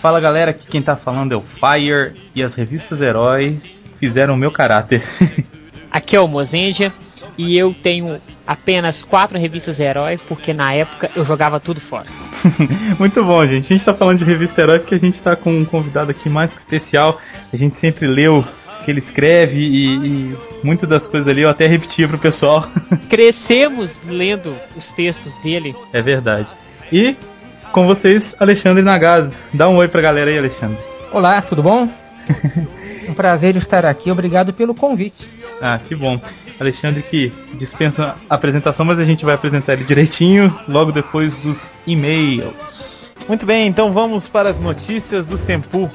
Fala galera, aqui quem tá falando é o Fire e as revistas Herói fizeram o meu caráter. aqui é o Mozendia e eu tenho apenas quatro revistas Herói porque na época eu jogava tudo fora. Muito bom, gente. A gente tá falando de revista Herói porque a gente tá com um convidado aqui mais que especial. A gente sempre leu que ele escreve e, e muitas das coisas ali eu até repetia pro pessoal. Crescemos lendo os textos dele. É verdade. E com vocês, Alexandre Nagado. Dá um oi pra galera aí, Alexandre. Olá, tudo bom? um prazer estar aqui, obrigado pelo convite. Ah, que bom. Alexandre que dispensa a apresentação, mas a gente vai apresentar ele direitinho logo depois dos e-mails. Muito bem, então vamos para as notícias do Sempu.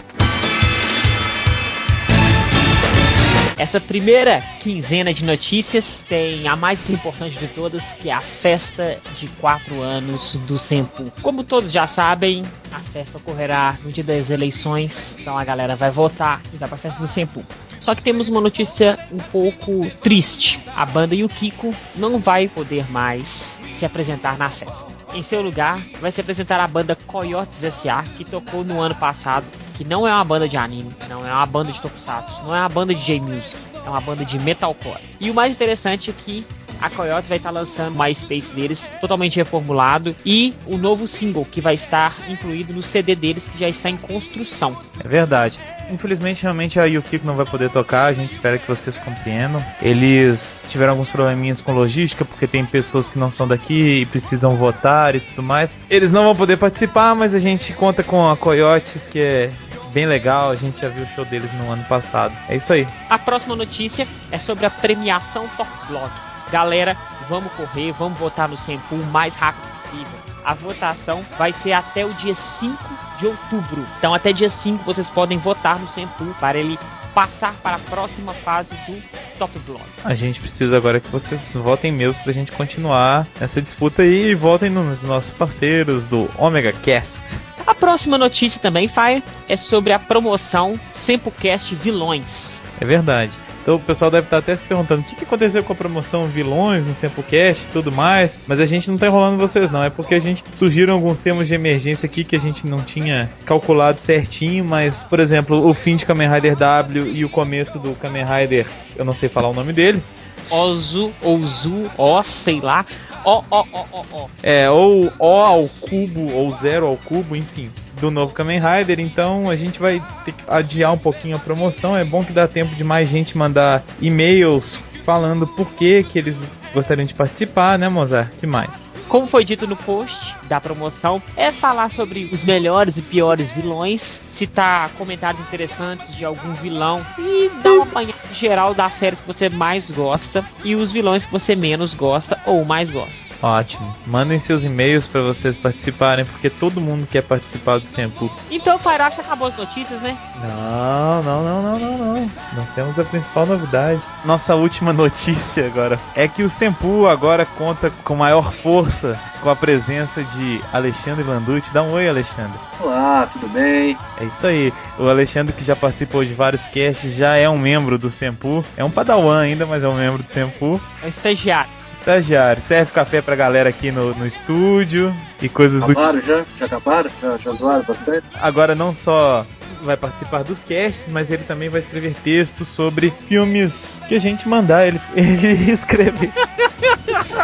Essa primeira quinzena de notícias tem a mais importante de todas, que é a festa de 4 anos do Sempu. Como todos já sabem, a festa ocorrerá no dia das eleições, então a galera vai votar e vai pra festa do Sempu. Só que temos uma notícia um pouco triste. A banda Yukiko não vai poder mais se apresentar na festa. Em seu lugar, vai se apresentar a banda Coyotes S.A., que tocou no ano passado, que não é uma banda de anime, não é uma banda de tokusatsu, não é uma banda de J-Music, é uma banda de metalcore. E o mais interessante é que a Coyote vai estar lançando o MySpace deles totalmente reformulado e o novo single que vai estar incluído no CD deles que já está em construção. É verdade. Infelizmente, realmente a Yukiko não vai poder tocar, a gente espera que vocês compreendam. Eles tiveram alguns probleminhas com logística, porque tem pessoas que não são daqui e precisam votar e tudo mais. Eles não vão poder participar, mas a gente conta com a Coyotes, que é bem legal, a gente já viu o show deles no ano passado. É isso aí. A próxima notícia é sobre a premiação Top Blog. Galera, vamos correr, vamos votar no Sempu o mais rápido possível. A votação vai ser até o dia 5 de outubro. Então, até dia 5 vocês podem votar no Sempu para ele passar para a próxima fase do Top Blog. A gente precisa agora que vocês votem mesmo para a gente continuar essa disputa aí e votem nos nossos parceiros do Omega Cast. A próxima notícia também, Fire, é sobre a promoção SempuCast Vilões. É verdade. Então o pessoal deve estar até se perguntando o que, aconteceu com a promoção vilões no Samplecast e tudo mais. Mas a gente não está enrolando vocês não, é porque a gente surgiram alguns temas de emergência aqui que a gente não tinha calculado certinho, mas por exemplo, o fim de Kamen Rider W e o começo do Kamen Rider, eu não sei falar o nome dele. Ozu, Ozu, ó, sei lá. Ó, ó, ó, ó, ó. É, ou O ao cubo, ou zero ao cubo, enfim do novo Kamen Rider, então a gente vai ter que adiar um pouquinho a promoção. É bom que dá tempo de mais gente mandar e-mails falando por que, que eles gostariam de participar, né, Mozart? que mais? Como foi dito no post da promoção, é falar sobre os melhores e piores vilões, citar comentários interessantes de algum vilão e dar uma apanhada geral das séries que você mais gosta e os vilões que você menos gosta ou mais gosta. Ótimo. Mandem seus e-mails para vocês participarem, porque todo mundo quer participar do Sempu. Então, Fairacha acabou as notícias, né? Não, não, não, não, não, não. Nós temos a principal novidade. Nossa última notícia agora é que o Sempu agora conta com maior força com a presença de Alexandre Landucci. Dá um oi, Alexandre. Olá, tudo bem? É isso aí. O Alexandre, que já participou de vários casts, já é um membro do Sempu. É um padawan ainda, mas é um membro do Sempu. É um estagiário estagiário. Serve café pra galera aqui no, no estúdio e coisas acabaram do tipo. já? Já acabaram? Já, já zoaram bastante? Agora não só vai participar dos casts, mas ele também vai escrever textos sobre filmes que a gente mandar ele, ele escrever.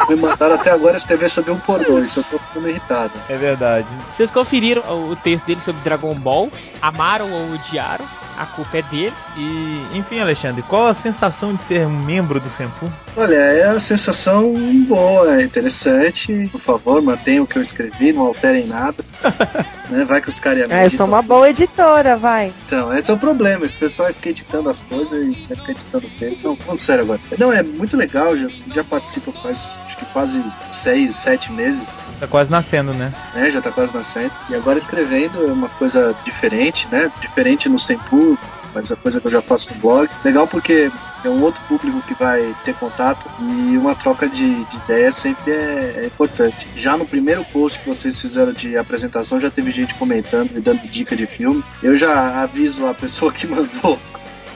Me mandaram até agora escrever sobre um pornô, isso eu tô ficando irritado. É verdade. Vocês conferiram o texto dele sobre Dragon Ball? Amaram ou odiaram? A culpa é dele. E, enfim, Alexandre, qual a sensação de ser um membro do Sempu? Olha, é a sensação boa, é interessante. Por favor, mantenham o que eu escrevi, não alterem nada. né? Vai que os caras É, eu sou uma boa editora, vai. Então, esse é o problema. Esse pessoal fica editando as coisas e fica editando o texto. Não, falando sério agora. Não, é muito legal, já, já participo faz que quase seis, sete meses Tá quase nascendo, né? É, já tá quase nascendo. E agora escrevendo é uma coisa diferente, né? Diferente no Sempu, mas a coisa que eu já faço no blog. Legal porque é um outro público que vai ter contato e uma troca de, de ideias sempre é, é, importante. Já no primeiro post que vocês fizeram de apresentação, já teve gente comentando e dando dica de filme. Eu já aviso a pessoa que mandou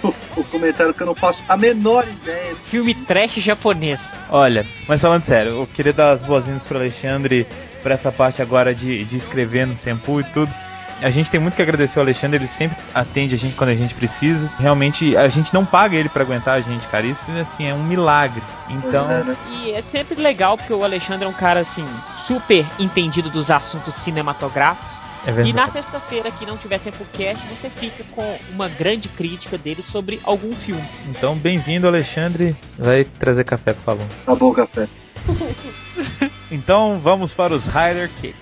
o comentário que eu não faço a menor ideia. Filme trash japonês. Olha, mas falando sério, eu queria dar as boas-vindas pro Alexandre para essa parte agora de, de escrever no Sempu e tudo. A gente tem muito que agradecer ao Alexandre, ele sempre atende a gente quando a gente precisa. Realmente, a gente não paga ele para aguentar a gente, cara. Isso, assim, é um milagre. Então. É, né? E é sempre legal porque o Alexandre é um cara assim super entendido dos assuntos cinematográficos. É E na sexta-feira que não tiver Sempocast, você fica com uma grande crítica dele sobre algum filme. Então, bem-vindo, Alexandre. Vai trazer café pro Falun. Acabou o café. Então, vamos para os Rider Kicks.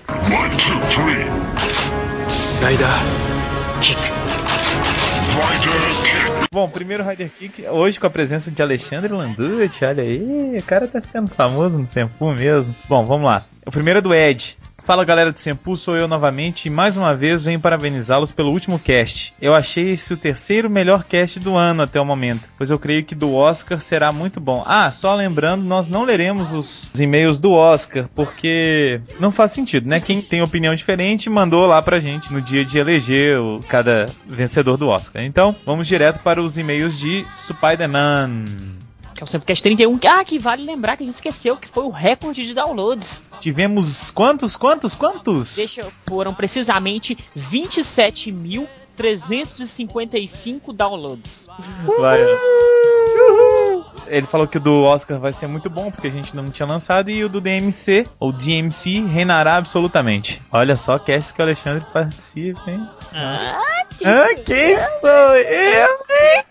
Bom, primeiro Rider Kick, hoje com a presença de Alexandre Landucci, olha aí, o cara tá ficando famoso no Senpu mesmo. Bom, vamos lá. O primeiro é do Ed. Fala galera do Senpu, sou eu novamente e mais uma vez venho parabenizá-los pelo último cast. Eu achei esse o terceiro melhor cast do ano até o momento, pois eu creio que do Oscar será muito bom. Ah, só lembrando, nós não leremos os e-mails do Oscar, porque não faz sentido, né? Quem tem opinião diferente mandou lá pra gente no dia de eleger o, cada vencedor do Oscar. Então, vamos direto para os e-mails de Spider-Man. Que é o Sempocast 31. Ah, que vale lembrar que a gente esqueceu que foi o recorde de downloads. Tivemos quantos, quantos, quantos? Deixa, foram precisamente 27.355 downloads. Vai. Ele falou que o do Oscar vai ser muito bom porque a gente não tinha lançado e o do DMC ou DMC reinará absolutamente. Olha só, cast que o Alexandre participa, hein? Ah, Ah, quem sou eu? hein?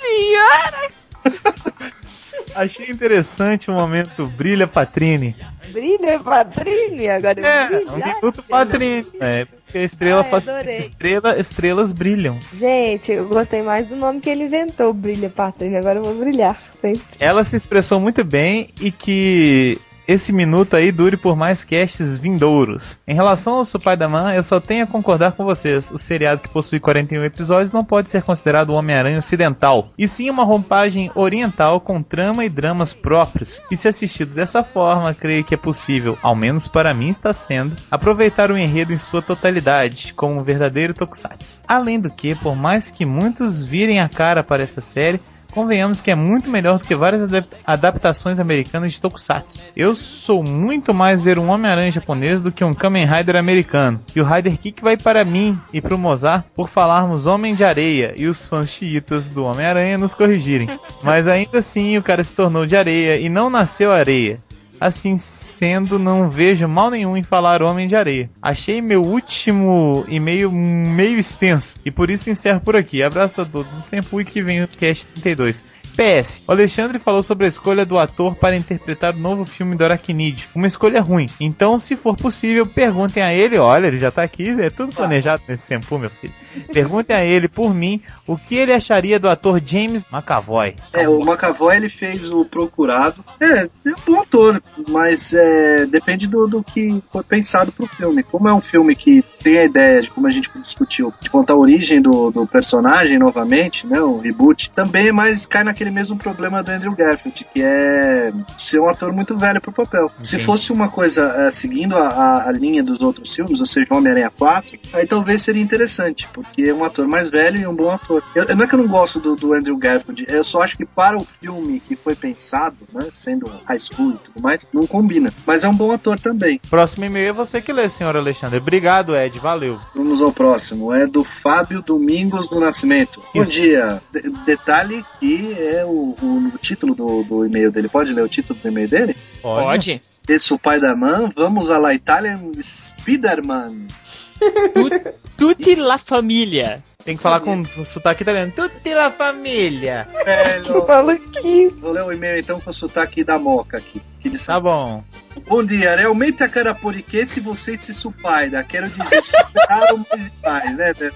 senhora! Achei interessante o momento Brilha Patrini. Brilha, Patrícia, agora eu É, brilho. um minuto Patrini. É, porque a estrela Ai, faz estrela, estrelas brilham. Gente, eu gostei mais do nome que ele inventou, Brilha, Patrícia. Agora eu vou brilhar sempre. Ela se expressou muito bem e que esse minuto aí dure por mais casts vindouros. Em relação ao Spider-Man, eu só tenho a concordar com vocês. O seriado que possui 41 episódios não pode ser considerado o Homem-Aranha ocidental, e sim uma roupagem oriental com trama e dramas próprios. E se assistido dessa forma, creio que é possível, ao menos para mim está sendo, aproveitar o enredo em sua totalidade, como um verdadeiro tokusatsu. Além do que, por mais que muitos virem a cara para essa série, Convenhamos que é muito melhor do que várias adap- adaptações americanas de Tokusatsu. Eu sou muito mais ver um Homem-Aranha japonês do que um Kamen Rider americano. E o Rider Kick vai para mim e para o Mozart por falarmos Homem de Areia e os fãs chiitas do Homem-Aranha nos corrigirem. Mas ainda assim o cara se tornou de areia e não nasceu areia. Assim sendo, não vejo mal nenhum em falar Homem de Areia. Achei meu último e-mail meio extenso e por isso encerro por aqui. Abraço a todos do Sempu e que vem o Cast 32. PS, o Alexandre falou sobre a escolha do ator para interpretar o novo filme do Arachnid. Uma escolha ruim. Então, se for possível, perguntem a ele. Olha, ele já tá aqui, é tudo planejado nesse Sempu, meu filho. Perguntem a ele, por mim, o que ele acharia do ator James McAvoy. É, o McAvoy ele fez o Procurado. É, é um bom ator, mas é, depende do, do que foi pensado pro filme. Como é um filme que tem a ideia de, como a gente discutiu, de contar a origem do, do personagem novamente, né, o reboot, também é mais cai naquele mesmo problema do Andrew Garfield, que é ser um ator muito velho pro papel. Se Entendi. fosse uma coisa é, seguindo a, a- a linha dos outros filmes, ou seja, Homem-Aranha 4, aí talvez seria interessante, porque é um ator mais velho e um bom ator. Eu, não é que eu não gosto do, do Andrew Garfield, eu só acho que para o filme que foi pensado, né, sendo high school e tudo mais, não combina. Mas é um bom ator também. Próximo e-mail é você que lê, senhor Alexandre. Obrigado, Ed. Valeu. Vamos ao próximo, é do Fábio Domingos do Nascimento. Bom Isso. dia. De- detalhe que é o, o- o título do, do e-mail dele. Pode ler o título do e-mail dele? Pode? Esse é o pai da man, vamos à la Italian Spiderman. Tu- Tutti la família. Tem que falar com sotaque italiano. Tutti la família. Velho. Maluquice. Vou ler o e-mail então com o sotaque da moca aqui. Que diz Tá bom. Bom dia, realmente a cara podcast você se supaida. Quero dizer, superaram mais e mais, né? né?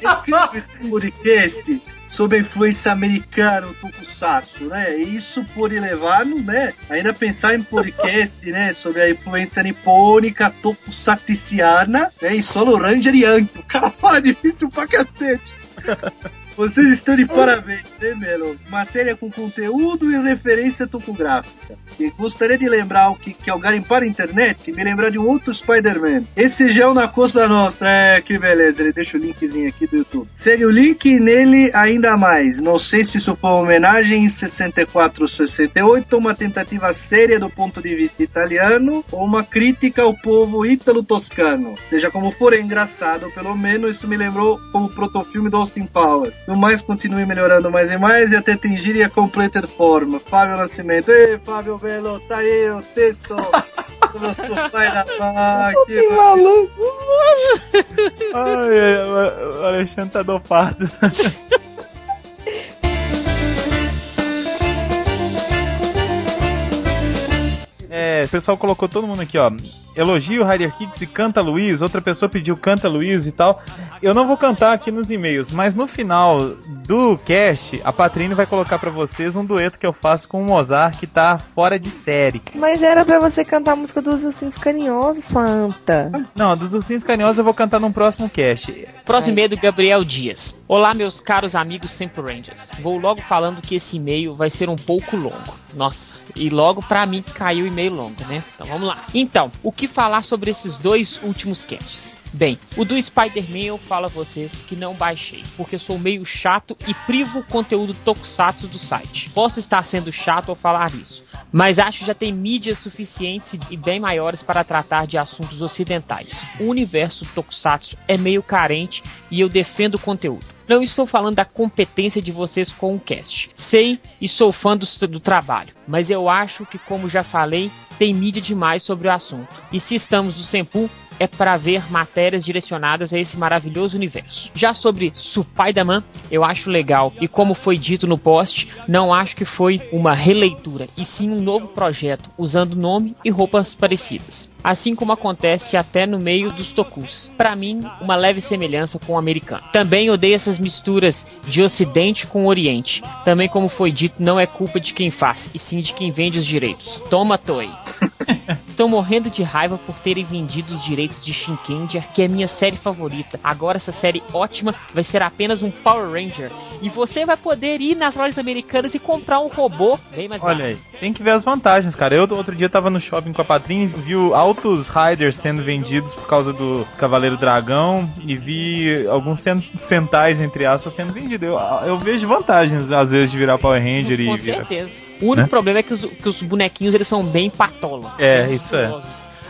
Eu fiz esse podcast sob a influência americana, o Tokusatsu, né? E isso por elevado, né? Ainda pensar em podcast, né? Sobre a influência nipônica, tokusaticiana, né? E Solo Ranger Yankee. O cara fala difícil pra cacete. Vocês estão de parabéns, hein, Melo? Matéria com conteúdo e referência topográfica. E gostaria de lembrar que, que ao garimpar a internet, me lembrar de um outro Spider-Man. Esse gel na Costa Nostra. É, que beleza. Ele deixa o linkzinho aqui do YouTube. Segue o link nele ainda mais. Não sei se isso foi uma homenagem em 64 ou 68, uma tentativa séria do ponto de vista italiano, ou uma crítica ao povo ítalo-toscano. Seja como for, é engraçado. Pelo menos isso me lembrou como o protofilme do Austin Powers. No mais, continue melhorando mais e mais e até atingir a completa forma. Fábio Nascimento. Ei, Fábio Belo, tá aí o texto. seu pai da máquina. Que maluco. Ai, ai, o Alexandre tá dopado. É, o pessoal colocou todo mundo aqui, ó. Elogio Rider Kicks e canta Luiz. Outra pessoa pediu canta Luiz e tal. Eu não vou cantar aqui nos e-mails, mas no final do cast, a Patrine vai colocar pra vocês um dueto que eu faço com o Mozart que tá fora de série. Mas era pra você cantar a música dos ursinhos carinhosos, Fanta. Não, dos Ursinhos Carinhosos eu vou cantar num próximo cast. Próximo e-mail do Gabriel Dias. Olá, meus caros amigos Sempre Rangers. Vou logo falando que esse e-mail vai ser um pouco longo. Nossa, e logo pra mim caiu o e-mail longo, né? Então vamos lá. Então, o que falar sobre esses dois últimos casts? Bem, o do Spider-Man eu falo a vocês que não baixei, porque sou meio chato e privo o conteúdo tokusatsu do site. Posso estar sendo chato ao falar isso, mas acho que já tem mídias suficientes e bem maiores para tratar de assuntos ocidentais. O universo tokusatsu é meio carente e eu defendo o conteúdo. Não estou falando da competência de vocês com o cast. Sei e sou fã do, do trabalho, mas eu acho que, como já falei, tem mídia demais sobre o assunto. E se estamos no Senpu, é para ver matérias direcionadas a esse maravilhoso universo. Já sobre Supaidaman, eu acho legal e como foi dito no post, não acho que foi uma releitura, e sim um novo projeto usando nome e roupas parecidas. Assim como acontece até no meio dos tokus. Para mim, uma leve semelhança com o americano. Também odeio essas misturas de ocidente com oriente. Também como foi dito, não é culpa de quem faz, e sim de quem vende os direitos. Toma, Toei. Estou morrendo de raiva por terem vendido os direitos de Shinkendia, que é minha série favorita. Agora essa série ótima vai ser apenas um Power Ranger. E você vai poder ir nas lojas americanas e comprar um robô bem mais Olha aí, tem que ver as vantagens, cara. Eu outro dia tava no shopping com a Patrinha e vi altos Riders sendo vendidos por causa do Cavaleiro Dragão e vi alguns cen- centais, entre aspas, sendo vendidos. Eu, eu vejo vantagens, às vezes, de virar Power Ranger Com e virar. certeza. O único Né? problema é que os, que os bonequinhos eles são bem patolos. É, isso é.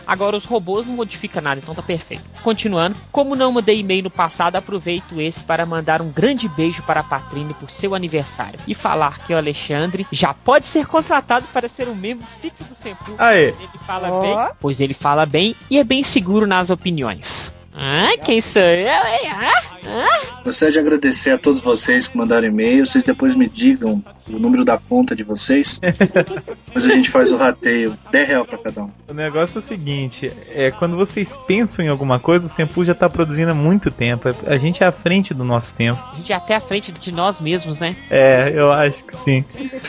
Agora os robôs não modifica nada, então tá perfeito. Continuando, como não mandei e-mail no passado, aproveito esse para mandar um grande beijo para a Patrine por seu aniversário e falar que o Alexandre já pode ser contratado para ser um membro fixo do Sempu. Aê. Pois ele fala Ó. bem, pois ele fala bem e é bem seguro nas opiniões. Ah, quem sou eu, hein? Ah, ah. Gostaria de agradecer a todos vocês que mandaram e-mail. Vocês depois me digam o número da conta de vocês. Depois a gente faz o rateio. 10 real pra cada um. O negócio é o seguinte, é quando vocês pensam em alguma coisa, o Senpu já tá produzindo há muito tempo. A gente é à frente do nosso tempo. A gente é até à frente de nós mesmos, né? É, eu acho que sim.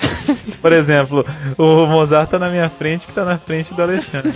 Por exemplo, o Mozart tá na minha frente, que tá na frente do Alexandre.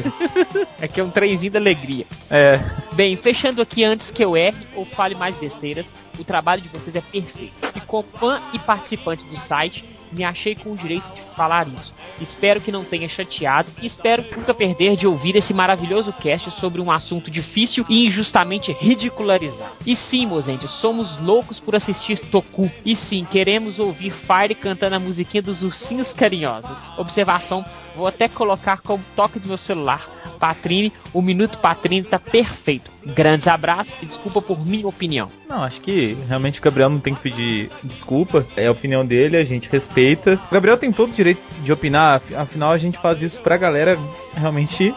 É que é um trenzinho da alegria. É, Bem, fechando aqui antes que eu erre ou fale mais besteiras, o trabalho de vocês é perfeito. E como fã e participante do site, me achei com o direito de falar isso. Espero que não tenha chateado e espero nunca perder de ouvir esse maravilhoso cast sobre um assunto difícil e injustamente ridicularizado. E sim, Mozende, somos loucos por assistir Toku. E sim, queremos ouvir Fire cantando a musiquinha dos ursinhos carinhosos. Observação, vou até colocar como toque do meu celular. Patrine, o Minuto Patrine tá perfeito. Grandes abraços e desculpa por minha opinião. não, acho que realmente o Gabriel não tem que pedir desculpa. É a opinião dele, a gente respeita. O Gabriel tem todo o direito de opinar, af- afinal a gente faz isso pra galera realmente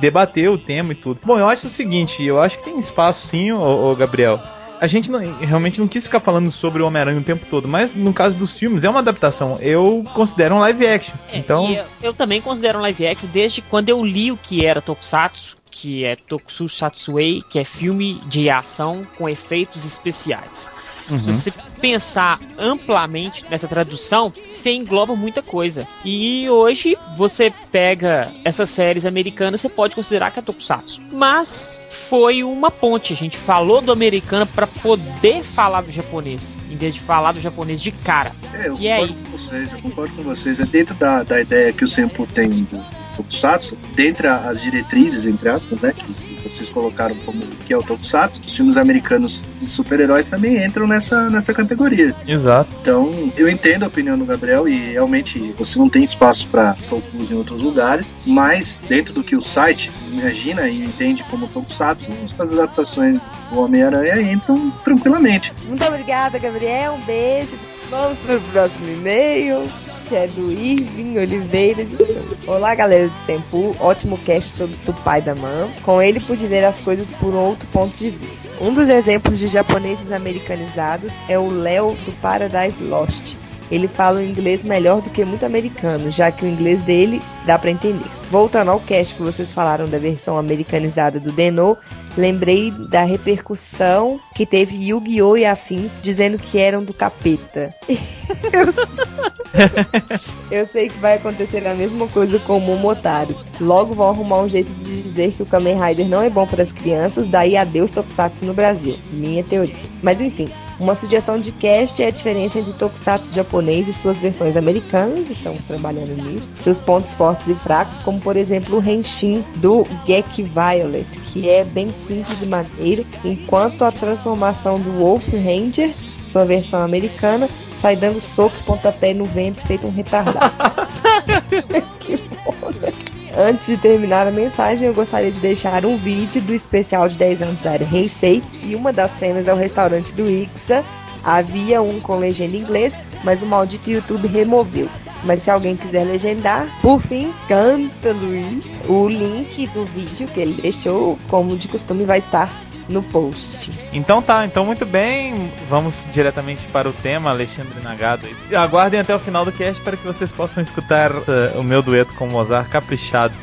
debater o tema e tudo. Bom, eu acho o seguinte, eu acho que tem espaço sim, ô, ô Gabriel. A gente não- realmente não quis ficar falando sobre o Homem-Aranha o tempo todo, mas no caso dos filmes é uma adaptação. Eu considero um live action. É, então, eu, eu também considero um live action desde quando eu li o que era Tokusatsu, que é Tokusatsu Satsuei, que é filme de ação com efeitos especiais. Se uhum. você pensar amplamente nessa tradução, você engloba muita coisa. E hoje você pega essas séries americanas, você pode considerar que é Tokusatsu. Mas foi uma ponte, a gente falou do americano para poder falar do japonês. em vez de falar do japonês de cara. É, eu E aí? concordo com vocês, eu concordo com vocês. É dentro da, da ideia que o Senpu tem do Tokusatsu, dentre as diretrizes, entre aspas, né, que, vocês colocaram como que é o Tokusatsu, os filmes americanos de super-heróis também entram nessa, nessa categoria. Exato. Então, eu entendo a opinião do Gabriel e realmente você não tem espaço para tokus em outros lugares, mas dentro do que o site imagina e entende como tokusatsu, as adaptações do Homem-Aranha entram tranquilamente. Muito obrigada, Gabriel. Um beijo. Vamos pro próximo e-mail, que é do Irving Oliveira. de. Olá, galera do Tempo. Ótimo cast sobre Supai da Man. Com ele pude ver as coisas por outro ponto de vista. Um dos exemplos de japoneses americanizados é o Léo do Paradise Lost. Ele fala o inglês melhor do que muito americano, já que o inglês dele dá pra entender. Voltando ao cast que vocês falaram da versão americanizada do Deno, lembrei da repercussão que teve Yu-Gi-Oh! e afins dizendo que eram do capeta. Eu sei que vai acontecer a mesma coisa com o Momotaros. Logo vão arrumar um jeito de dizer que o Kamen Rider não é bom para as crianças, daí adeus Tokusatsu no Brasil. Minha teoria. Mas enfim, uma sugestão de cast é a diferença entre Tokusatsu japonês e suas versões americanas, estamos trabalhando nisso. Seus pontos fortes e fracos, como por exemplo o Henshin do Gek Violet, que é bem simples e maneiro, enquanto a transformação do Wolf Ranger, sua versão americana, sai dando soco e pontapé no vento feito um retardado. Antes de terminar a mensagem, eu gostaria de deixar um vídeo do especial de 10 anos da área Heisei e uma das cenas é o restaurante do Ixa. Havia um com legenda em inglês, mas o maldito YouTube removeu. Mas se alguém quiser legendar, por fim, canta Luiz. O link do vídeo que ele deixou, como de costume, vai estar no post. Então tá, então muito bem, vamos diretamente para o tema, Alexandre Nagado. Aguardem até o final do cast para que vocês possam escutar eh, o meu dueto com Mozart caprichado.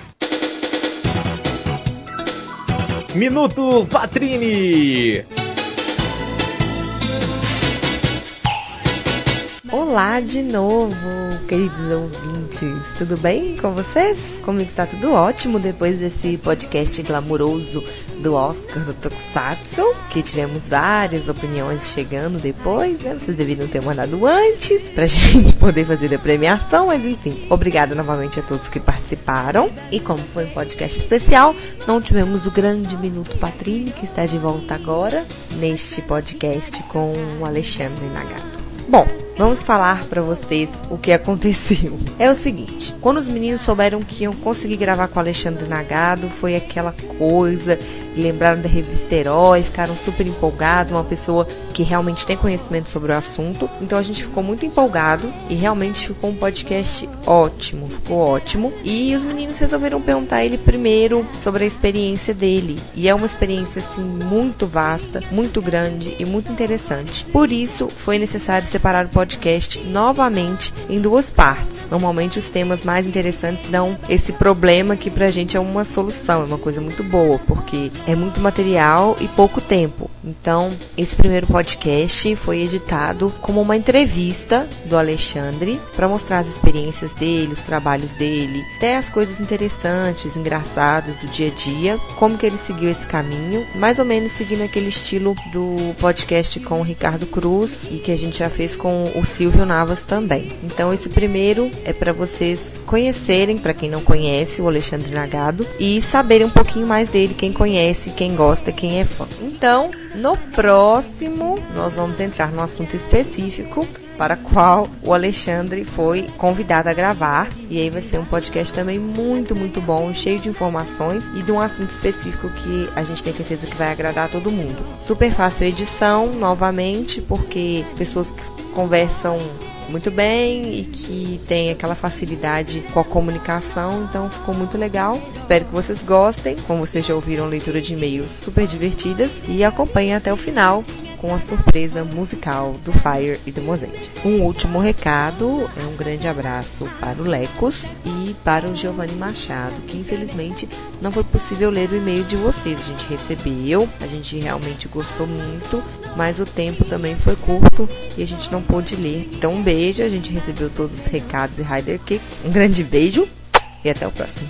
Minuto Patrini! Olá de novo, queridos ouvintes. Tudo bem com vocês? Comigo está tudo ótimo depois desse podcast glamuroso do Oscar do Tokusatsu, que tivemos várias opiniões chegando depois, né? Vocês deveriam ter mandado antes pra gente poder fazer a premiação, mas enfim. Obrigada novamente a todos que participaram. E como foi um podcast especial, não tivemos o grande Minuto Patrini, que está de volta agora neste podcast com o Alexandre Nagato. Bom, vamos falar pra vocês o que aconteceu. É o seguinte, quando os meninos souberam que iam conseguir gravar com o Alexandre Nagado, foi aquela coisa, lembraram da revista Herói, ficaram super empolgados, uma pessoa que realmente tem conhecimento sobre o assunto. Então a gente ficou muito empolgado e realmente ficou um podcast ótimo, ficou ótimo. E os meninos resolveram perguntar a ele primeiro sobre a experiência dele. E é uma experiência assim muito vasta, muito grande e muito interessante. Por isso foi necessário separar o podcast novamente em duas partes. Normalmente os temas mais interessantes dão esse problema que pra gente é uma solução, é uma coisa muito boa, porque é muito material e pouco tempo. Então, esse primeiro podcast foi editado como uma entrevista do Alexandre para mostrar as experiências dele, os trabalhos dele, até as coisas interessantes, engraçadas do dia a dia, como que ele seguiu esse caminho, mais ou menos seguindo aquele estilo do podcast com o Ricardo Cruz e que a gente já fez com o Silvio Navas também. Então, esse primeiro é para vocês conhecerem, para quem não conhece, o Alexandre Nagado e saberem um pouquinho mais dele, quem conhece, quem gosta, quem é fã. Então, no próximo, nós vamos entrar no assunto específico para qual o Alexandre foi convidado a gravar. E aí vai ser um podcast também muito, muito bom, cheio de informações e de um assunto específico que a gente tem certeza que vai agradar a todo mundo. Super fácil a edição, novamente, porque pessoas que conversam muito bem e que tem aquela facilidade com a comunicação, então ficou muito legal. Espero que vocês gostem, como vocês já ouviram leitura de e-mails super divertidas e acompanhem até o final com a surpresa musical do Fire e do Mozente. Um último recado é um grande abraço para o Lecos e para o Giovanni Machado, que infelizmente não foi possível ler o e-mail de vocês. A gente recebeu, a gente realmente gostou muito, mas o tempo também foi curto e a gente não pôde ler. Então um beijo, a gente recebeu todos os recados de Rider Kick. Um grande beijo e até o próximo.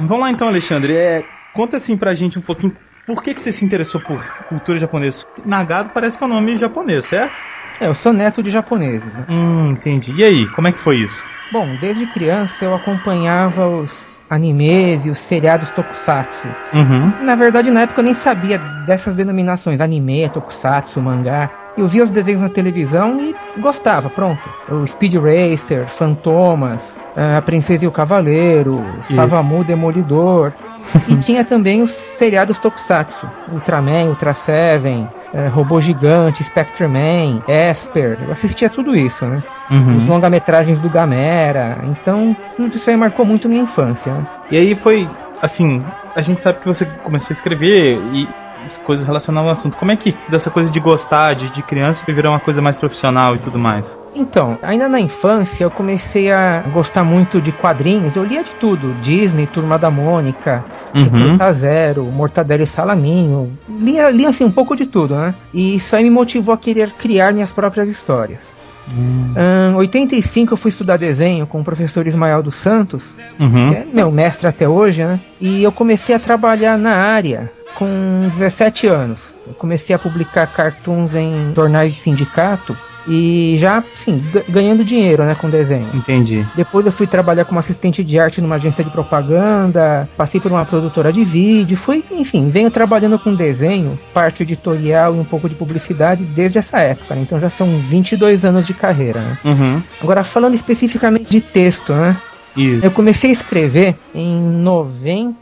Vamos lá então, Alexandre. É, conta assim pra gente um pouquinho por que, que você se interessou por cultura japonesa? Nagado parece que é um nome japonês, certo? É, eu sou neto de japoneses. Né? Hum, entendi. E aí, como é que foi isso? Bom, desde criança eu acompanhava os animes e os seriados tokusatsu. Uhum. Na verdade, na época eu nem sabia dessas denominações, anime, tokusatsu, mangá. Eu via os desenhos na televisão e gostava, pronto. O Speed Racer, Fantomas, a Princesa e o Cavaleiro, Savamu Demolidor. e tinha também os seriados Tokusatsu, Ultraman, Ultra Seven, é, Robô Gigante, Spectreman, Esper. Eu assistia tudo isso, né? Uhum. Os longa-metragens do Gamera. Então, tudo isso aí marcou muito minha infância. Né? E aí foi, assim, a gente sabe que você começou a escrever e coisas relacionadas ao assunto. Como é que dessa coisa de gostar de, de criança virou uma coisa mais profissional e tudo mais? Então, ainda na infância eu comecei a gostar muito de quadrinhos. Eu lia de tudo: Disney, Turma da Mônica, Uhum. Zero, Mortadelo e Salaminho. Lia, lia assim um pouco de tudo, né? E isso aí me motivou a querer criar minhas próprias histórias. Em 85 eu fui estudar desenho com o professor Ismael dos Santos, Uhum. que é meu mestre até hoje, né? E eu comecei a trabalhar na área com 17 anos. Eu comecei a publicar cartoons em jornais de sindicato e já, sim, ga- ganhando dinheiro, né, com desenho. Entendi. Depois eu fui trabalhar como assistente de arte numa agência de propaganda, passei por uma produtora de vídeo, fui, enfim, venho trabalhando com desenho, parte editorial e um pouco de publicidade desde essa época, né? Então já são 22 anos de carreira, né? Uhum. Agora falando especificamente de texto, né? Isso. Eu comecei a escrever em 90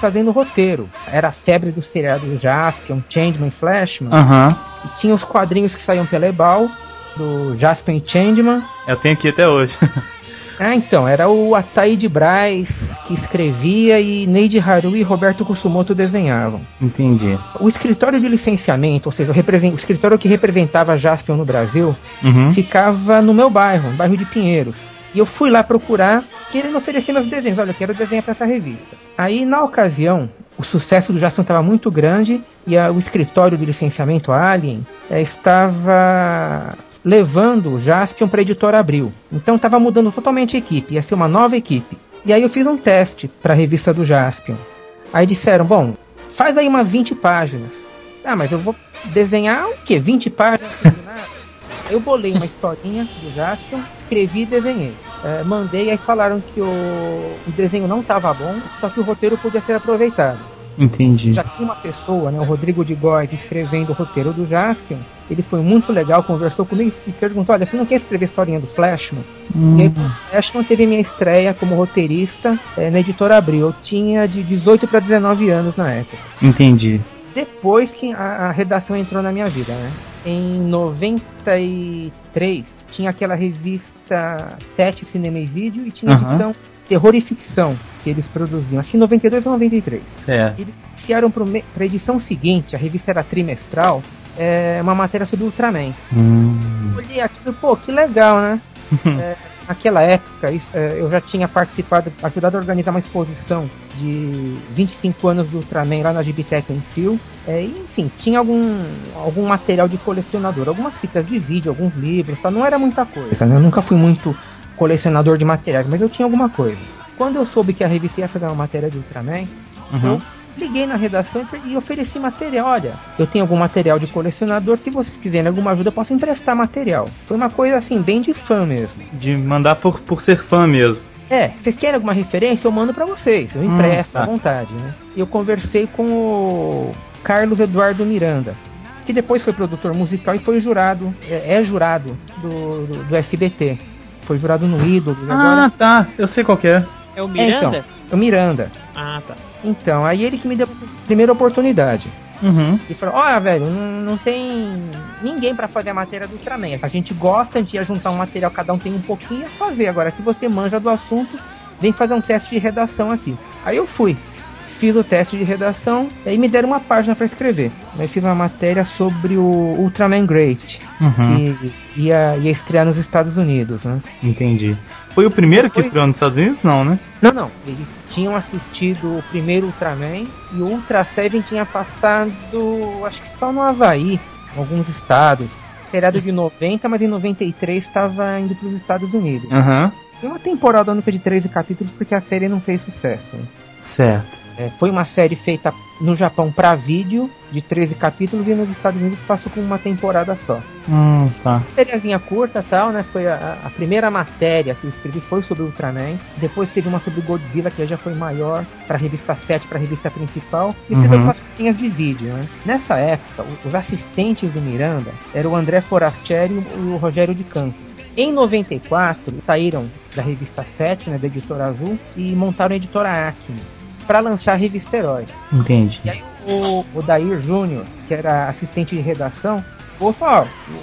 fazendo roteiro. Era a febre do seriado Jaspion, Changeman, Flashman. Aham. E tinha os quadrinhos que saíam pela Ebal, do Jaspion e Changeman. Eu tenho aqui até hoje. Ah, então, era o Ataíde Braz que escrevia e Neide Haru e Roberto Kusumoto desenhavam. Entendi. O escritório de licenciamento, ou seja, o, o escritório que representava Jaspion no Brasil, Uhum. ficava no meu bairro, no bairro de Pinheiros. E eu fui lá procurar, querendo oferecer meus desenhos. Olha, eu quero desenhar para essa revista. Aí, na ocasião, o sucesso do Jaspion estava muito grande e a- o escritório de licenciamento Alien eh, estava levando o Jaspion para a editora Abril. Então estava mudando totalmente a equipe, ia ser uma nova equipe. E aí eu fiz um teste para a revista do Jaspion. Aí disseram, bom, faz aí umas 20 páginas. Ah, mas eu vou desenhar o quê? 20 páginas? Eu bolei uma historinha do Jaspion, escrevi e desenhei. É, mandei, aí falaram que o, o desenho não estava bom, só que o roteiro podia ser aproveitado. Entendi. Já tinha uma pessoa, né, o Rodrigo de Góes, escrevendo o roteiro do Jaspion. Ele foi muito legal, conversou comigo e perguntou: Olha, você não quer escrever a historinha do Flashman? E aí, o Flashman teve minha estreia como roteirista é, na editora Abril. Eu tinha de 18 para 19 anos na época Entendi. depois que a, a redação entrou na minha vida, né? Em 93 tinha aquela revista 7 Cinema e Vídeo e tinha Aham. edição Terror e Ficção que eles produziam. Acho que em 92 ou 93. Certo. Eles iniciaram para a edição seguinte, a revista era trimestral, é, uma matéria sobre Ultraman. Hum. Olhei aquilo, pô, que legal, né? É, naquela época, é, eu já tinha participado, ajudado a organizar uma exposição de 25 anos do Ultraman lá na Gibitec em Fio. É, enfim, tinha algum, algum material de colecionador, algumas fitas de vídeo, alguns livros, tá? não era muita coisa. né? Eu nunca fui muito colecionador de materiais, mas eu tinha alguma coisa. Quando eu soube que a revista ia fazer uma matéria de Ultraman, Uhum. eu liguei na redação e ofereci material. Olha, eu tenho algum material de colecionador, se vocês quiserem alguma ajuda, eu posso emprestar material. Foi uma coisa assim, bem de fã mesmo. De mandar por, por ser fã mesmo. É, vocês querem alguma referência? Eu mando pra vocês, eu Hum, empresto tá. à vontade, né? Eu conversei com o Carlos Eduardo Miranda, que depois foi produtor musical e foi jurado, é, é jurado do, do, do SBT. Foi jurado no Ídolo, Ah, agora tá. Eu sei qual que é. É o Miranda? é o Miranda. Ah, tá. Então, aí ele que me deu a primeira oportunidade. Uhum. E falou, olha, velho, não, não tem ninguém pra fazer a matéria do Ultraman. A gente gosta, a ia juntar um material, cada um tem um pouquinho, ia fazer. Agora, se você manja do assunto, vem fazer um teste de redação aqui. Aí eu fui. Fiz o teste de redação, aí me deram uma página pra escrever. Aí fiz uma matéria sobre o Ultraman Great, Uhum. que ia, ia estrear nos Estados Unidos, né? Entendi. Foi o primeiro que estreou nos Estados Unidos? Não, né? Não, não. Eles tinham assistido o primeiro Ultraman e o Ultra Seven tinha passado, acho que só no Havaí, em alguns estados. Seriado de 90, mas em 93 estava indo para os Estados Unidos. Aham. Foi uma temporada única de 13 capítulos porque a série não fez sucesso. Certo. É, foi uma série feita no Japão para vídeo, de 13 capítulos, e nos Estados Unidos passou com uma temporada só. Hum, tá. Sériezinha curta tal, né? Foi a, a, primeira matéria que eu escrevi foi sobre Ultraman. Depois teve uma sobre Godzilla, que já foi maior, para a revista 7, para a revista principal. E uhum. fiz algumas linhas de vídeo, né? Nessa época, os assistentes do Miranda eram o André Forastieri e o Rogério de Campos. Em 94, saíram da revista 7, né, da editora Azul, e montaram a editora Acme para lançar a revista Herói. Entendi. E aí o, o Dair Júnior, que era assistente de redação, Falou,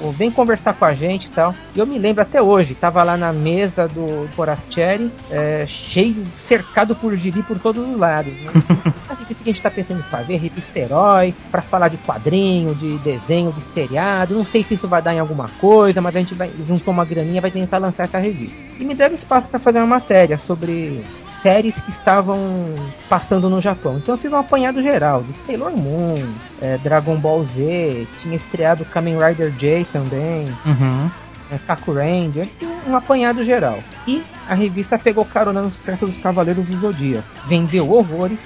ó, vem conversar com a gente e tal. E eu me lembro até hoje, tava lá na mesa do Forastieri, é, cheio, cercado por gibi por todos os lados. Né? o que a gente tá pensando em fazer? Revista Herói, pra falar de quadrinho, de desenho, de seriado. Não sei se isso vai dar em alguma coisa, mas a gente vai juntou uma graninha vai tentar lançar essa revista. E me deram espaço para fazer uma matéria sobre séries que estavam passando no Japão. Então eu fiz um apanhado geral de Sailor Moon, é, Dragon Ball Z, tinha estreado Kamen Rider J também. Uhum. É, Kaku Ranger, um apanhado geral. E a revista pegou carona no sucesso dos Cavaleiros do Zodíaco. Vendeu horrores,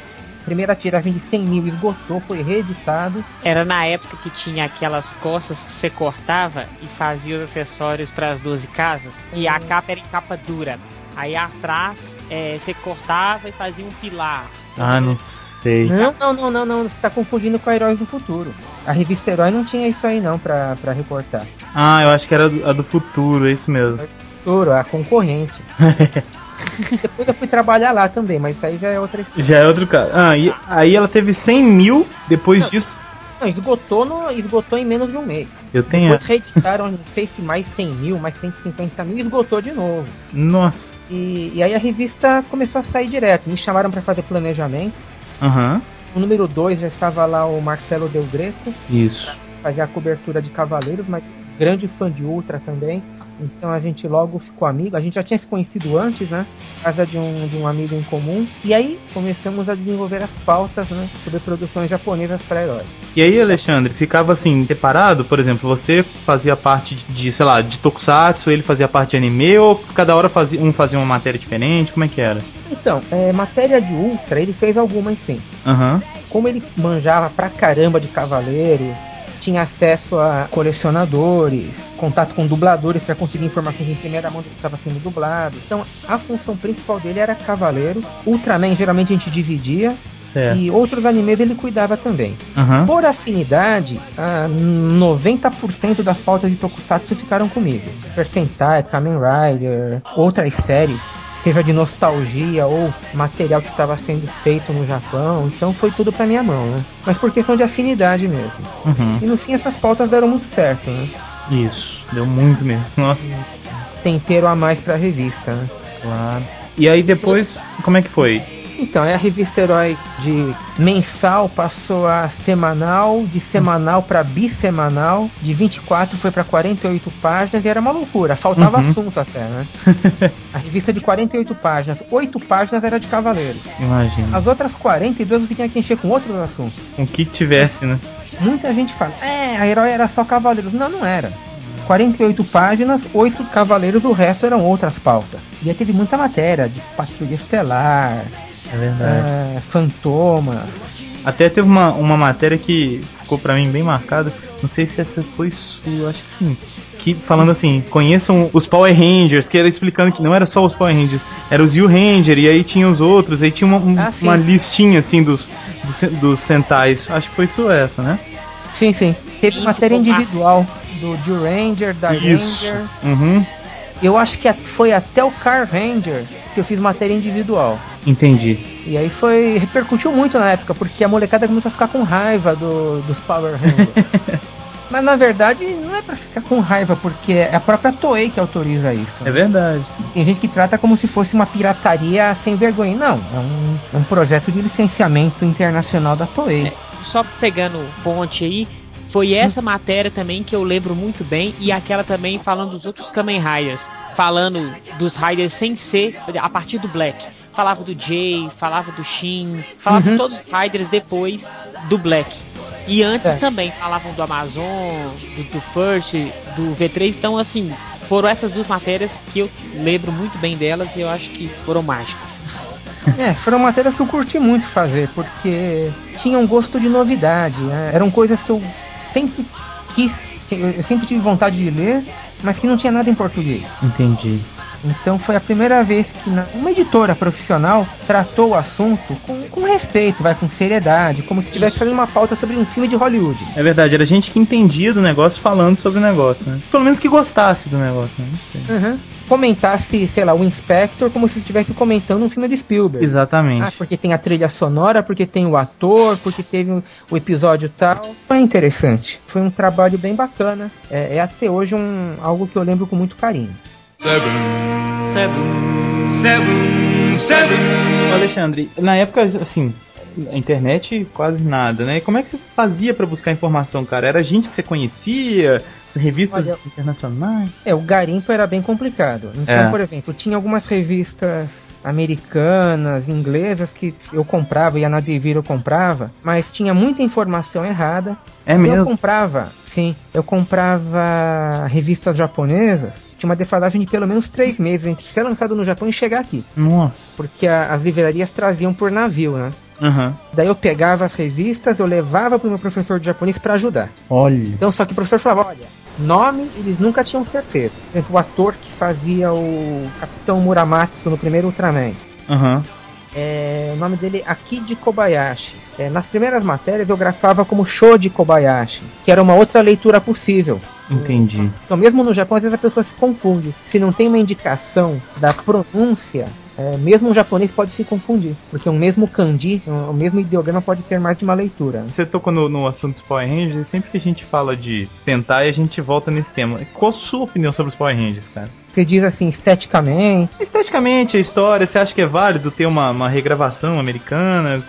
primeira tiragem de 100 mil esgotou, foi reeditado. Era na época que tinha aquelas costas que você cortava e fazia os acessórios para as 12 casas. E a capa era em capa dura. Aí atrás é, você cortava e fazia um pilar. Ah, não sei. Não, não, não, não, não. Você tá confundindo com a Heróis do Futuro. A revista Herói não tinha isso aí não pra, pra reportar. Ah, eu acho que era a do futuro, é isso mesmo. Futuro, a concorrente. Depois eu fui trabalhar lá também, mas isso aí já é outra história. Já é outro caso. Ah, e aí ela teve 100 mil depois não, disso. Não, esgotou, no, esgotou em menos de um mês. Eu tenho. Depois reeditaram, não sei se mais 100 mil, mais 150 mil, esgotou de novo. Nossa. E, e aí a revista começou a sair direto. Me chamaram para fazer planejamento. Aham. Uhum. No número 2 já estava lá o Marcelo Del Greco. Isso. Fazer a cobertura de Cavaleiros, mas grande fã de Ultra também. Então a gente logo ficou amigo. A gente já tinha se conhecido antes, né? Casa de um, de um amigo em comum. E aí começamos a desenvolver as pautas, né? Sobre produções japonesas para heróis. E aí, Alexandre, ficava assim, separado? Por exemplo, você fazia parte de, sei lá, de Tokusatsu, ele fazia parte de anime, ou cada hora fazia, um fazia uma matéria diferente? Como é que era? Então, é, matéria de Ultra, ele fez algumas sim. Uhum. Como ele manjava pra caramba de Cavaleiro, tinha acesso a colecionadores, contato com dubladores para conseguir informações em primeira mão do que estava sendo dublado. Então, a função principal dele era Cavaleiro. Ultraman geralmente a gente dividia. Certo. E outros animes ele cuidava também. Uhum. Por afinidade, 90% das pautas de Tokusatsu ficaram comigo. Super Sentai, Kamen Rider, outras séries seja de nostalgia ou material que estava sendo feito no Japão. Então foi tudo pra minha mão, né? Mas por questão de afinidade mesmo. Uhum. E no fim essas pautas deram muito certo, né? Isso, deu muito mesmo. Nossa. Tempero a mais pra revista, né? Claro. E aí depois, como é que foi? Então, é a revista Herói de mensal passou a semanal, de semanal para bissemanal, de 24 foi para 48 páginas e era uma loucura, faltava uhum. assunto até, né? a revista de 48 páginas, 8 páginas era de Cavaleiros. Imagina. As outras 42 você tinha que encher com outros assuntos. Com que tivesse, né? Muita gente fala, é, a Herói era só Cavaleiros. Não, não era. 48 páginas, 8 cavaleiros, o resto eram outras pautas. E aí teve muita matéria de Patrulha Estelar, é verdade. É, fantomas. Até teve uma, uma matéria que ficou para mim bem marcada. Não sei se essa foi sua, acho que sim. Que falando assim, conheçam os Power Rangers, que era explicando que não era só os Power Rangers, era os U-Ranger, e aí tinha os outros, aí tinha uma, um, ah, uma listinha assim dos, dos, dos Sentais. Acho que foi isso essa, né? Sim, sim. Teve matéria individual do Jill Ranger, da Isso. Ranger. Uhum. Eu acho que foi até o Car Ranger que eu fiz matéria individual. Entendi. E aí foi. repercutiu muito na época, porque a molecada começou a ficar com raiva do, dos Power Rangers. Mas na verdade não é pra ficar com raiva, porque é a própria Toei que autoriza isso. É verdade. Tem gente que trata como se fosse uma pirataria sem vergonha. Não, é um, é um projeto de licenciamento internacional da Toei. É, só pegando ponte aí, foi essa matéria também que eu lembro muito bem, e aquela também falando dos outros Kamen Riders. Falando dos Riders sem ser a partir do Black falava do Jay, falava do Shin, falava uhum. todos os Riders depois do Black. E antes é. também falavam do Amazon, do, do First, do V3. Então, assim, foram essas duas matérias que eu lembro muito bem delas e eu acho que foram mágicas. É, foram matérias que eu curti muito fazer, porque tinham um gosto de novidade. Né? Eram coisas que eu sempre quis, eu sempre tive vontade de ler, mas que não tinha nada em português. Entendi. Então foi a primeira vez que uma editora profissional tratou o assunto com, com respeito, vai com seriedade, como se estivesse fazendo uma pauta sobre um filme de Hollywood. É verdade, era gente que entendia do negócio falando sobre o negócio, né? Pelo menos que gostasse do negócio, né? Não sei. Uhum. Comentasse, sei lá, o Inspector como se estivesse comentando um filme de Spielberg. Exatamente. Ah, porque tem a trilha sonora, porque tem o ator, porque teve o episódio tal. Foi interessante. Foi um trabalho bem bacana. É, é até hoje um, algo que eu lembro com muito carinho. Seven. Seven. Seven. Seven. Alexandre, na época, assim, a internet quase nada, né? Como é que você fazia para buscar informação, cara? Era gente que você conhecia? Revistas Olha, internacionais? É, o garimpo era bem complicado. Então, é. por exemplo, tinha algumas revistas americanas, inglesas que eu comprava, ia na Devir eu comprava, mas tinha muita informação errada. É mesmo? Eu comprava, sim, eu comprava revistas japonesas tinha uma defasagem de pelo menos três meses entre ser lançado no Japão e chegar aqui. Nossa. Porque a, as livrarias traziam por navio, né? Uhum. Daí eu pegava as revistas, eu levava pro meu professor de japonês para ajudar. Olha. Então só que o professor falava, olha, nome eles nunca tinham certeza. Por exemplo, o ator que fazia o Capitão Muramatsu no primeiro Ultraman. Uhum. É, o nome dele é Akiji Kobayashi. É, nas primeiras matérias eu grafava como Shoji Kobayashi, que era uma outra leitura possível. Entendi. Então, mesmo no Japão, às vezes a pessoa se confunde. Se não tem uma indicação da pronúncia, é, mesmo um japonês pode se confundir. Porque o mesmo kanji, o mesmo ideograma pode ter mais de uma leitura. Você tocou no, no assunto Power Rangers, sempre que a gente fala de tentar a gente volta nesse tema. Qual a sua opinião sobre os Power Rangers, cara? Você diz assim, esteticamente? Esteticamente, a história, você acha que é válido ter uma, uma regravação americana?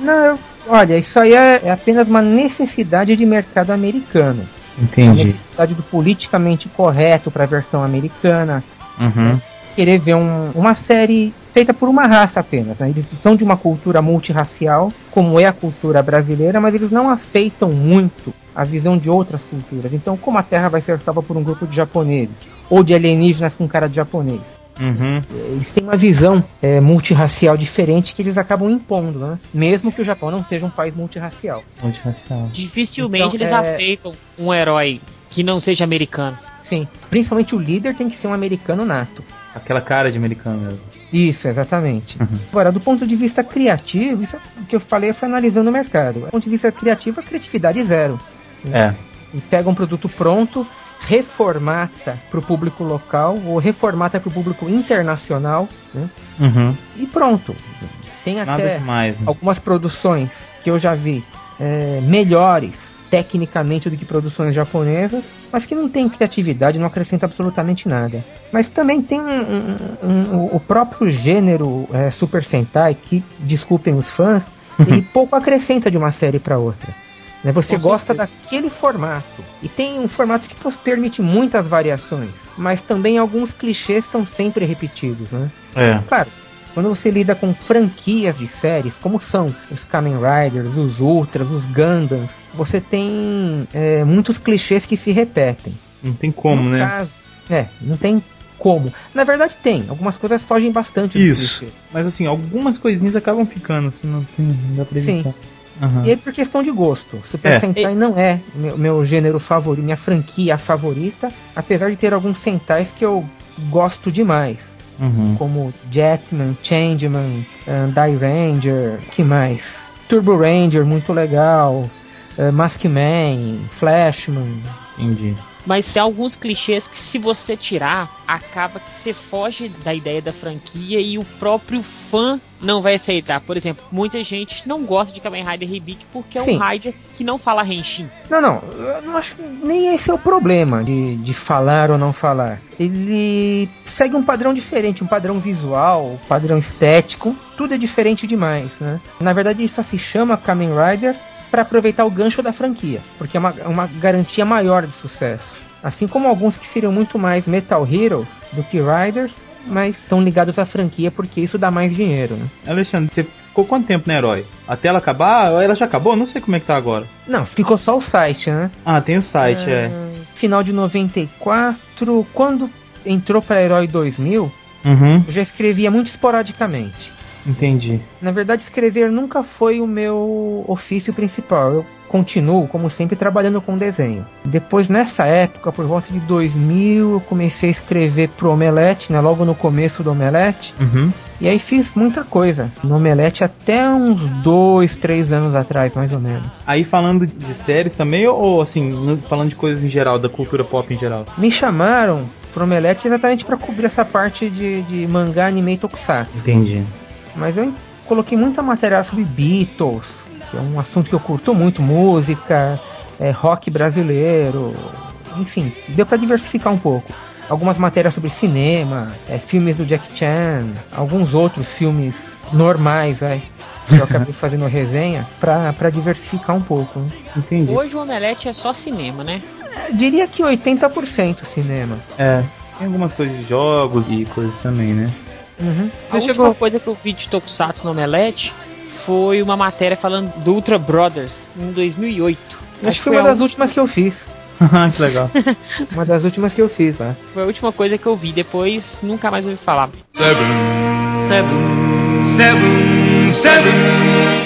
Não, eu, olha, isso aí é, é apenas uma necessidade de mercado americano. Entendi. A necessidade do politicamente correto para a versão americana. Uhum. Né? Querer ver um, uma série feita por uma raça apenas. Né? Eles são de uma cultura multirracial, como é a cultura brasileira, mas eles não aceitam muito a visão de outras culturas. Então, como a Terra vai ser salva por um grupo de japoneses? Ou de alienígenas com cara de japonês? Uhum. Eles têm uma visão é, multirracial diferente que eles acabam impondo, né? Mesmo que o Japão não seja um país multirracial. Multirracial. Dificilmente então, eles é... aceitam um herói que não seja americano. Sim, principalmente o líder tem que ser um americano nato. Aquela cara de americano mesmo. Isso, exatamente. Uhum. Agora, do ponto de vista criativo, isso é o que eu falei foi analisando o mercado. Do ponto de vista criativo, a criatividade zero. É. E pega um produto pronto, reformata para o público local ou reformata para o público internacional, né? Uhum. E pronto. Tem até demais, né? algumas produções que eu já vi é, melhores tecnicamente do que produções japonesas, mas que não tem criatividade, não acrescenta absolutamente nada. Mas também tem um, um, um, o próprio gênero é, Super Sentai, que, desculpem os fãs, ele pouco acrescenta de uma série para outra. Né? Você Com gosta certeza. daquele formato. E tem um formato que permite muitas variações. Mas também alguns clichês são sempre repetidos. Né? É. Claro, quando você lida com franquias de séries, como são os Kamen Riders, os Ultras, os Gundams, você tem é, muitos clichês que se repetem. Não tem como, no né? Caso, é, não tem como. Na verdade tem, algumas coisas fogem bastante Isso. Mas assim, algumas coisinhas acabam ficando, assim, não, tem, não dá pra evitar. Sim. Uhum. E é por questão de gosto. Super é. Sentai não é meu, meu gênero favorito, minha franquia favorita, apesar de ter alguns Sentais que eu gosto demais. Uhum. Como Jetman, Changeman, uh, Die Ranger, que mais? Turbo Ranger, muito legal. Uh, Maskman, Flashman. Entendi. Mas alguns clichês que se você tirar, acaba que você foge da ideia da franquia e o próprio fã não vai aceitar. Por exemplo, muita gente não gosta de Kamen Rider Rebik porque é Sim. um Rider que não fala Henshin. Não, não, eu não acho nem esse é o problema de, de falar ou não falar. Ele segue um padrão diferente, um padrão visual, um padrão estético, tudo é diferente demais, né? Na verdade, ele só se chama Kamen Rider para aproveitar o gancho da franquia, porque é uma, é uma garantia maior de sucesso. Assim como alguns que seriam muito mais Metal Heroes do que Riders, mas são ligados à franquia porque isso dá mais dinheiro, né? Alexandre, você ficou quanto tempo na Herói? Até ela acabar? Ela já acabou? Não sei como é que tá agora. Não, ficou só o site, né? Ah, tem o site, é. é. Final de 94, quando entrou pra Herói 2000, uhum. eu já escrevia muito esporadicamente. Entendi. Na verdade, escrever nunca foi o meu ofício principal. Eu continuo, como sempre, trabalhando com desenho. Depois, nessa época, por volta de 2000, eu comecei a escrever pro Omelete, né, logo no começo do Omelete. Uhum. E aí fiz muita coisa no Omelete até uns dois, três anos atrás, mais ou menos. Aí falando de séries também, ou assim, falando de coisas em geral, da cultura pop em geral? Me chamaram pro Omelete exatamente para cobrir essa parte de, de mangá, anime e tokusatsu. Entendi. Mas eu coloquei muita matéria sobre Beatles, que é um assunto que eu curto muito, música, é, rock brasileiro, enfim, deu para diversificar um pouco. Algumas matérias sobre cinema, é, filmes do Jack Chan, alguns outros filmes normais, vai, que eu acabei fazendo resenha pra, pra diversificar um pouco. né? Entendi. Hoje o Omelete é só cinema, né? Eu diria que 80% cinema. É. Tem algumas coisas de jogos e coisas também, né? Uhum. A Você última chegou. coisa que eu vi de Tokusatsu no Omelete foi uma matéria falando do Ultra Brothers em 2008. Acho que foi uma a das últimas que eu fiz. que legal. Uma das últimas que eu fiz, né? Foi a última coisa que eu vi, depois nunca mais ouvi falar.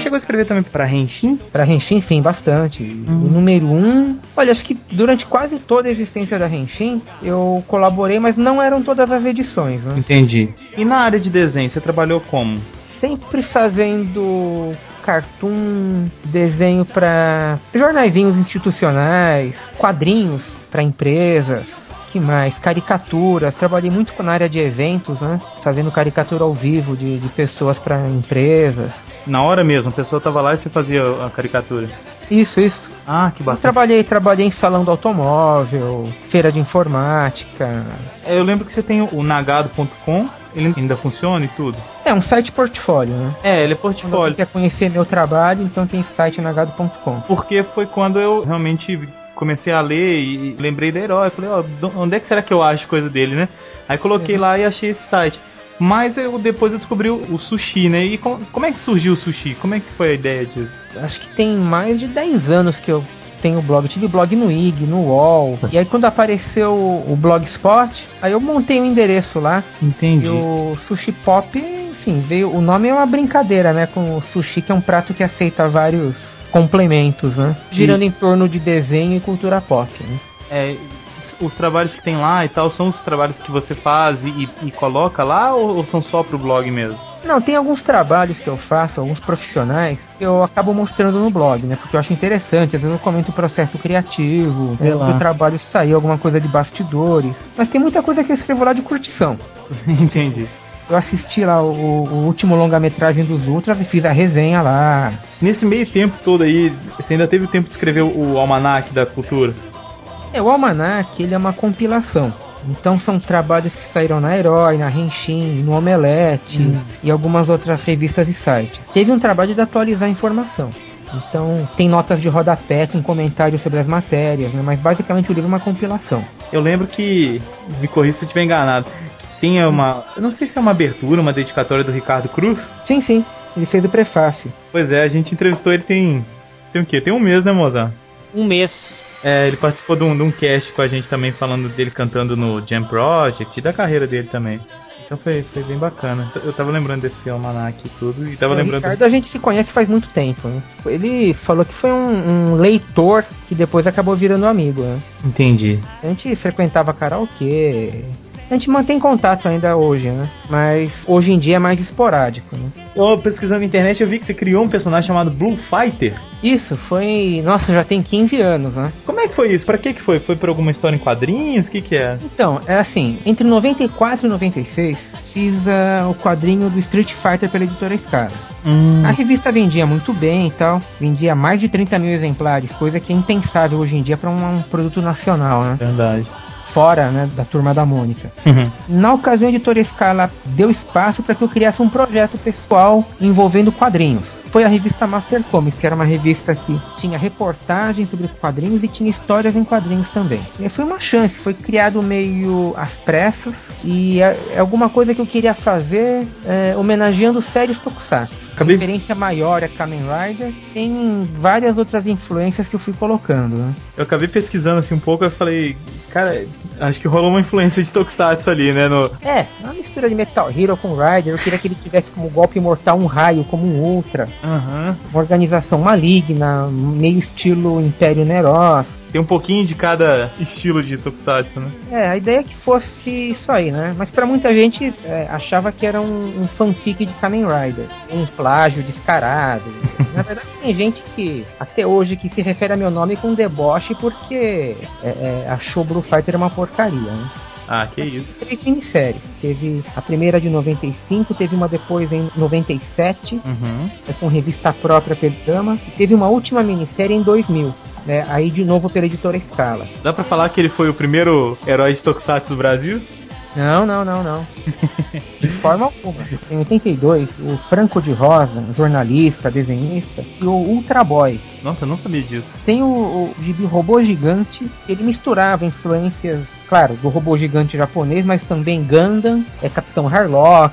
Chegou a escrever também pra Henshin? Pra Henshin, sim, bastante. O número um. Olha, acho que durante quase toda a existência da Henshin, eu colaborei, mas não eram todas as edições, né? Entendi. E na área de desenho, você trabalhou como? Sempre fazendo cartoon, desenho pra jornaizinhos institucionais, quadrinhos pra empresas. Que mais? Caricaturas. Trabalhei muito na área de eventos, né? Fazendo caricatura ao vivo de, de pessoas pra empresas. Na hora mesmo, a pessoa tava lá e você fazia a caricatura. Isso, isso. Ah, que bacana. trabalhei, trabalhei em salão do automóvel, feira de informática. Eu lembro que você tem o nagado.com, ele ainda funciona e tudo. É um site portfólio, né? É, ele é Quando você portfólio. quer conhecer meu trabalho, então tem site nagado.com. Porque foi quando eu realmente comecei a ler e lembrei da herói. Falei, ó, do- onde é que será que eu acho coisa dele, né? Aí coloquei lá e achei esse site. Mas eu depois eu descobri o, o sushi, né? E com- como é que surgiu o sushi? Como é que foi a ideia disso? Acho que tem mais de 10 anos que eu tenho blog. Eu tive blog no IG, no UOL. E aí quando apareceu o Blogspot, aí eu montei um endereço lá. Entendi. E o Sushi Pop, enfim, veio. O nome é uma brincadeira, né? Com o sushi, que é um prato que aceita vários complementos, né? Girando em torno de desenho e cultura pop, né? É, os trabalhos que tem lá e tal são os trabalhos que você faz e, e coloca lá ou, ou são só pro blog mesmo? Não, tem alguns trabalhos que eu faço, alguns profissionais, que eu acabo mostrando no blog, né? Porque eu acho interessante, às vezes eu comento o processo criativo, é, do trabalho sair, alguma coisa de bastidores. Mas tem muita coisa que eu escrevo lá de curtição. Entendi. Eu assisti lá o, o último longa-metragem dos Ultras e fiz a resenha lá. Nesse meio tempo todo aí, você ainda teve tempo de escrever o, almanac da cultura? É, o Almanac, ele é uma compilação. Então são trabalhos que saíram na Herói, na Renshin, no Omelete Hum. e algumas outras revistas e sites. Teve um trabalho de atualizar a informação. Então tem notas de rodapé com comentários sobre as matérias, né? mas basicamente o livro é uma compilação. Eu lembro que, me corrija se eu estiver enganado, tinha uma, eu não sei se é uma abertura, uma dedicatória do Ricardo Cruz. Sim, sim, ele fez o prefácio. Pois é, a gente entrevistou ele tem, tem o quê? Tem um mês, né, Mozart? Um mês. É, ele participou de um, de um cast com a gente também, falando dele cantando no Jam Project e da carreira dele também. Então foi, foi bem bacana. Eu tava lembrando desse almanac e tudo, e tava o lembrando. Ricardo a gente se conhece faz muito tempo. Né? Ele falou que foi um, um leitor que depois acabou virando amigo. Né? Entendi. A gente frequentava karaokê. A gente mantém contato ainda hoje, né? Mas hoje em dia é mais esporádico, né? Eu pesquisando na internet eu vi que você criou um personagem chamado Blue Fighter. Isso foi. Nossa, já tem 15 anos, né? Como é que foi isso? Pra que que foi? Foi por alguma história em quadrinhos? O que que é? Então, é assim, entre 94 e 96, fiz ah, o quadrinho do Street Fighter pela editora Scara. Hum, A revista vendia muito bem e tal, vendia mais de 30 mil exemplares, coisa que é impensável hoje em dia para um, um produto nacional, né? verdade. Fora né, da turma da Mônica. Na ocasião, a editora Scala deu espaço para que eu criasse um projeto pessoal envolvendo quadrinhos. Foi a revista Master Comics, que era uma revista que tinha reportagens sobre os quadrinhos e tinha histórias em quadrinhos também. E foi uma chance, foi criado meio às pressas e é, é alguma coisa que eu queria fazer é, homenageando séries Tokusatsu. A referência maior é Kamen Rider, tem várias outras influências que eu fui colocando. Né? Eu acabei pesquisando assim um pouco, eu falei, cara, acho que rolou uma influência de Tokusatsu ali, né? No... É, mistura de Metal Hero com Rider. Eu queria que ele tivesse como golpe mortal um raio, como um Ultra. Aham. Uma organização maligna, meio estilo Império Neros. Tem um pouquinho de cada estilo de Tokusatsu, né? É, a ideia é que fosse isso aí, né? Mas pra muita gente é, achava que era um, um fanfic de Kamen Rider. Um plágio descarado. Na verdade, tem gente que, até hoje, que se refere a meu nome com deboche porque é, é, achou Blue Fighter uma porcaria, né? Ah, que isso. Três minisséries. Teve a primeira de 95, teve uma depois em 97, Uhum. é, com revista própria pelo e teve uma última minissérie em 2000. Né, aí de novo pela editora Scala. Dá pra falar que ele foi o primeiro herói de Tokusatsu do Brasil? Não, não, não, não. De forma alguma. Em 82, o Franco de Rosa, jornalista, desenhista, e o Ultra Boy. Nossa, eu não sabia disso. Tem o, o gibi Robô Gigante, ele misturava influências, claro, do robô gigante japonês, mas também Gundam, é Capitão Harlock,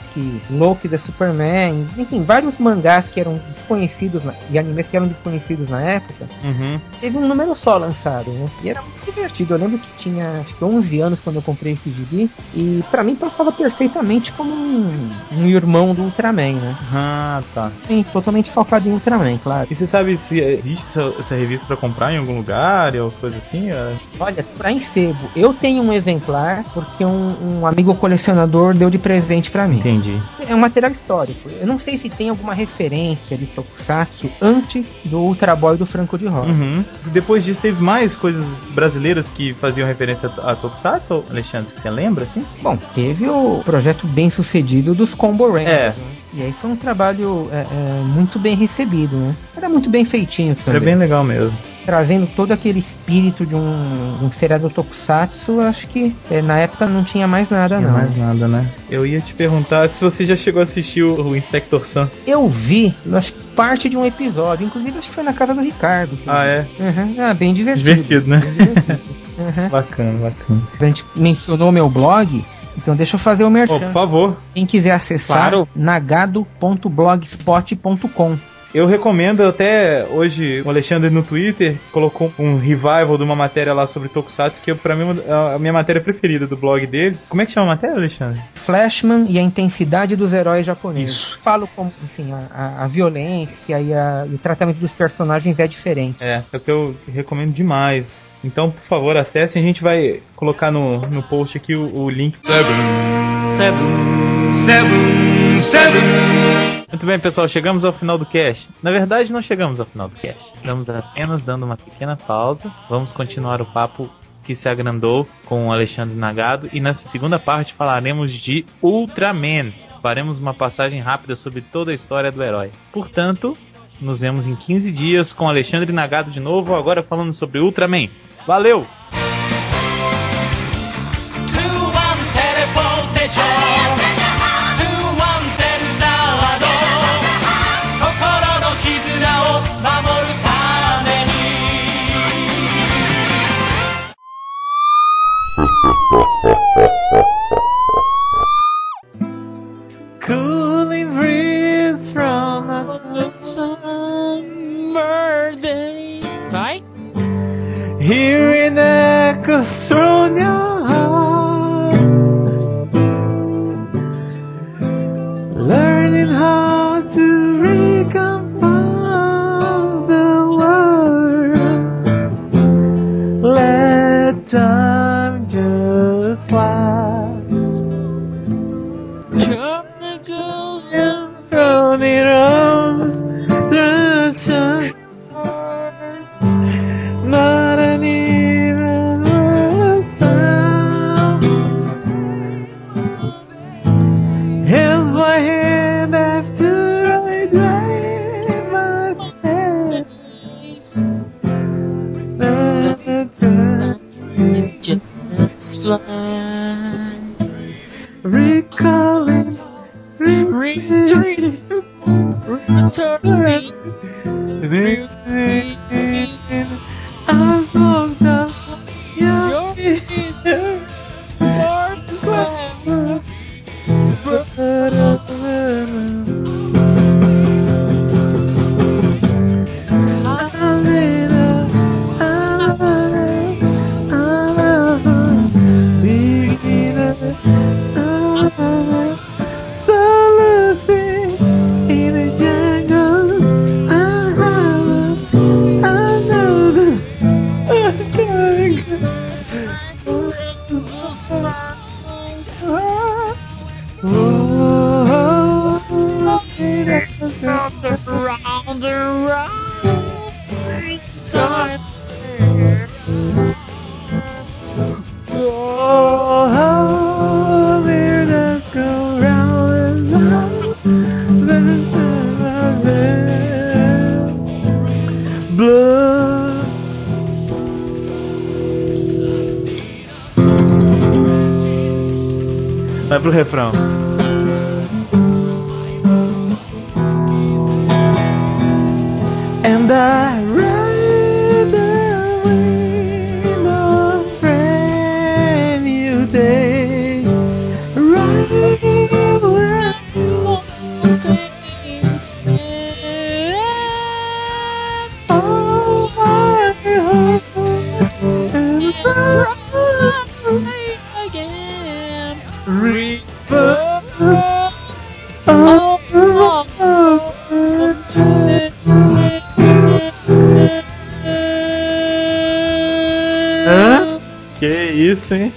Loki da Superman, enfim, vários mangás que eram desconhecidos na- e animes que eram desconhecidos na época. Uhum. Teve um número só lançado, né? E era muito divertido. Eu lembro que tinha acho que 11 anos quando eu comprei esse gibi. E pra mim passava perfeitamente como um, um irmão do Ultraman, né? Ah, tá. Sim, totalmente calcado em Ultraman, claro. E você sabe se existe essa, essa revista pra comprar em algum lugar ou coisa assim? É. Olha, pra encebo, eu tenho um exemplar porque um, um amigo colecionador deu de presente pra mim. Entendi. É um material histórico. Eu não sei se tem alguma referência de Tokusatsu antes do Ultra Boy do Franco de Rosa. Uhum. Depois disso, teve mais coisas brasileiras que faziam referência a Tokusatsu, Alexandre? Você lembra, assim? Bom, teve o projeto bem sucedido dos Combo Rangers. É. né? E aí foi um trabalho é, é, muito bem recebido, né? Era muito bem feitinho Era também. bem legal mesmo. Trazendo todo aquele espírito de um, um seriado tokusatsu, acho que é, na época não tinha mais nada, Não não. mais nada, né? Eu ia te perguntar se você já chegou a assistir o, o Insector Sun. Eu vi, acho que parte de um episódio, inclusive acho que foi na casa do Ricardo. Ah, é? Uhum. Ah, bem divertido. Divertido, né? Bem divertido. Uhum. Bacana, bacana. A gente mencionou meu blog, então deixa eu fazer o Oh, merchan. por favor, Quem quiser acessar, Claro. nagado.blogspot.com. eu recomendo até hoje o Alexandre no Twitter colocou um revival de uma matéria lá sobre Tokusatsu, que pra mim é a minha matéria preferida do blog dele. Como é que chama a matéria, Alexandre? Flashman e a intensidade dos heróis japoneses. Isso. Falo como, enfim, a, a- violência e, a- e o tratamento dos personagens é diferente. É, é o que eu recomendo demais. Então, por favor, acessem. A gente vai colocar no, no post aqui o, o link. Muito bem, pessoal, chegamos ao final do cast. Na verdade, não chegamos ao final do cast. Estamos apenas dando uma pequena pausa. Vamos continuar o papo que se agrandou com o Alexandre Nagado. E nessa segunda parte falaremos de Ultraman. Faremos uma passagem rápida sobre toda a história do herói. Portanto, nos vemos em 15 dias com Alexandre Nagado de novo, agora falando sobre Ultraman. Valeu! after I drive my face, Not a time just fly. time. Hein?